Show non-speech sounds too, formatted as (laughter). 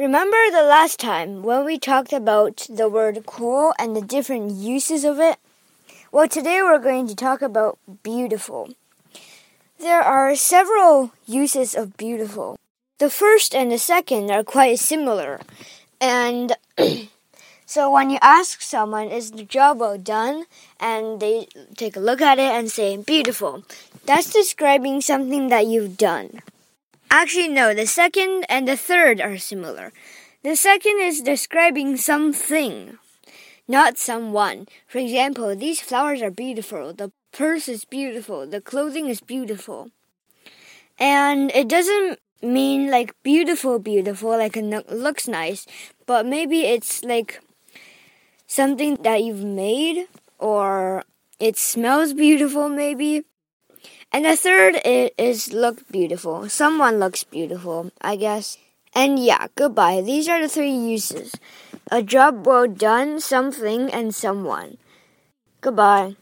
Remember the last time when we talked about the word cool and the different uses of it? Well, today we're going to talk about beautiful. There are several uses of beautiful. The first and the second are quite similar. And (clears throat) so when you ask someone, is the job well done? And they take a look at it and say, beautiful. That's describing something that you've done. Actually, no, the second and the third are similar. The second is describing something, not someone. For example, these flowers are beautiful, the purse is beautiful, the clothing is beautiful. And it doesn't mean like beautiful, beautiful, like it looks nice, but maybe it's like something that you've made or it smells beautiful, maybe. And the third is look beautiful. Someone looks beautiful, I guess. And yeah, goodbye. These are the three uses a job well done, something, and someone. Goodbye.